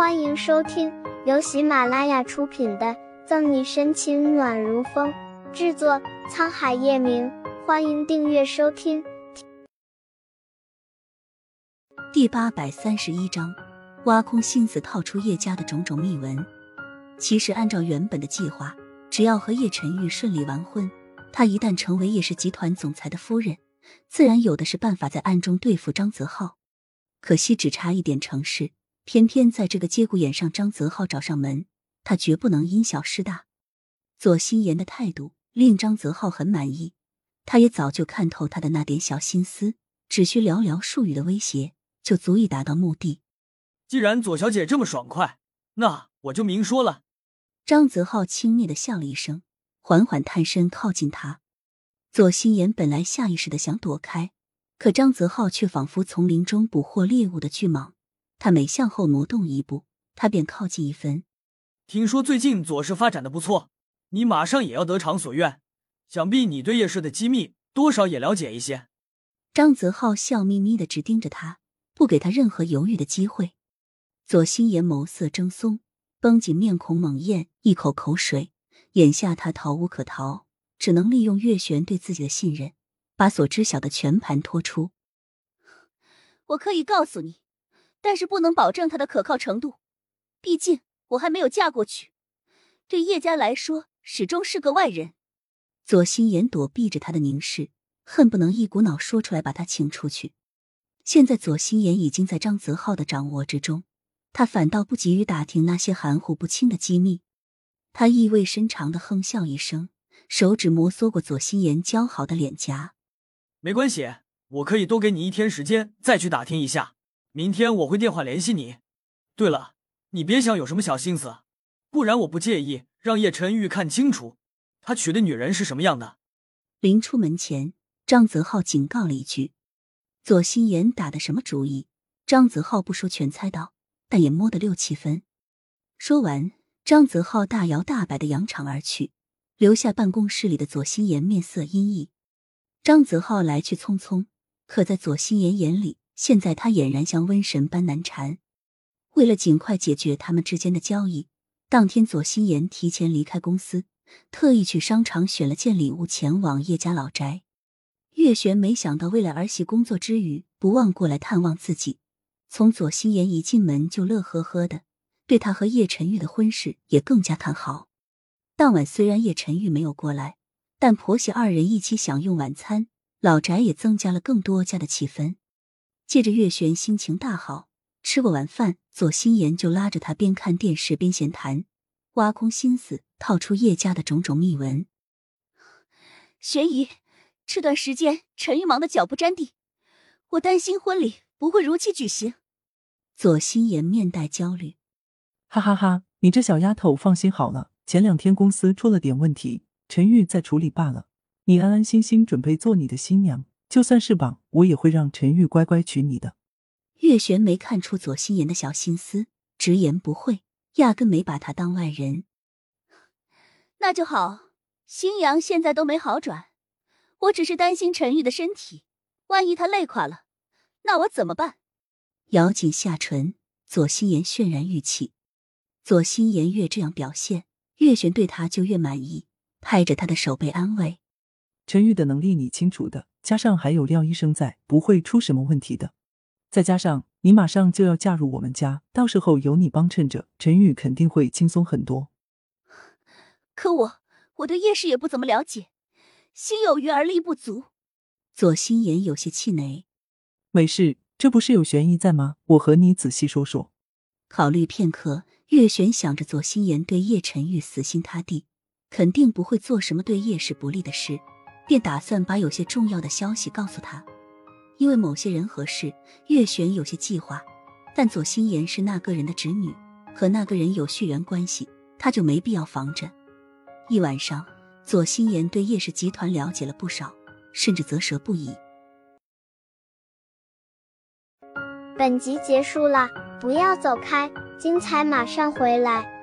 欢迎收听由喜马拉雅出品的《赠你深情暖如风》，制作沧海夜明。欢迎订阅收听。第八百三十一章，挖空心思套出叶家的种种秘闻。其实按照原本的计划，只要和叶晨玉顺利完婚，他一旦成为叶氏集团总裁的夫人，自然有的是办法在暗中对付张泽浩。可惜只差一点成事。偏偏在这个节骨眼上，张泽浩找上门，他绝不能因小失大。左心言的态度令张泽浩很满意，他也早就看透他的那点小心思，只需寥寥数语的威胁，就足以达到目的。既然左小姐这么爽快，那我就明说了。张泽浩轻蔑的笑了一声，缓缓探身靠近他。左心言本来下意识的想躲开，可张泽浩却仿佛丛林中捕获猎物的巨蟒。他每向后挪动一步，他便靠近一分。听说最近左氏发展的不错，你马上也要得偿所愿，想必你对叶氏的机密多少也了解一些。张泽浩笑眯眯的直盯着他，不给他任何犹豫的机会。左心言眸色怔忪，绷紧面孔，猛咽一口口水。眼下他逃无可逃，只能利用月璇对自己的信任，把所知晓的全盘托出。我可以告诉你。但是不能保证他的可靠程度，毕竟我还没有嫁过去，对叶家来说始终是个外人。左心言躲避着他的凝视，恨不能一股脑说出来把他请出去。现在左心言已经在张泽浩的掌握之中，他反倒不急于打听那些含糊不清的机密。他意味深长的哼笑一声，手指摩挲过左心言姣好的脸颊。没关系，我可以多给你一天时间，再去打听一下。明天我会电话联系你。对了，你别想有什么小心思，不然我不介意让叶晨玉看清楚他娶的女人是什么样的。临出门前，张泽浩警告了一句：“左心言打的什么主意？”张泽浩不说全猜到，但也摸得六七分。说完，张泽浩大摇大摆的扬长而去，留下办公室里的左心言面色阴翳。张泽浩来去匆匆，可在左心言眼里。现在他俨然像瘟神般难缠。为了尽快解决他们之间的交易，当天左心言提前离开公司，特意去商场选了件礼物，前往叶家老宅。月璇没想到，为了儿媳工作之余不忘过来探望自己。从左心言一进门就乐呵呵的，对他和叶晨玉的婚事也更加看好。当晚虽然叶晨玉没有过来，但婆媳二人一起享用晚餐，老宅也增加了更多家的气氛。借着月璇心情大好，吃过晚饭，左心言就拉着他边看电视边闲谈，挖空心思套出叶家的种种秘闻。玄姨，这段时间陈玉忙得脚不沾地，我担心婚礼不会如期举行。左心言面带焦虑，哈哈哈，你这小丫头放心好了，前两天公司出了点问题，陈玉在处理罢了，你安安心心准备做你的新娘。就算是绑，我也会让陈玉乖乖娶你的。月璇没看出左心言的小心思，直言不讳，压根没把他当外人。那就好，新阳现在都没好转，我只是担心陈玉的身体，万一他累垮了，那我怎么办？咬紧下唇，左心言渲然欲泣。左心言越这样表现，月璇对他就越满意，拍着他的手背安慰。陈玉的能力你清楚的，加上还有廖医生在，不会出什么问题的。再加上你马上就要嫁入我们家，到时候有你帮衬着，陈玉肯定会轻松很多。可我我对叶氏也不怎么了解，心有余而力不足。左心言有些气馁。没事，这不是有玄疑在吗？我和你仔细说说。考虑片刻，月璇想着左心言对叶晨玉死心塌地，肯定不会做什么对叶氏不利的事。便打算把有些重要的消息告诉他，因为某些人和事，月璇有些计划。但左心言是那个人的侄女，和那个人有血缘关系，他就没必要防着。一晚上，左心言对叶氏集团了解了不少，甚至啧舌不已。本集结束了，不要走开，精彩马上回来。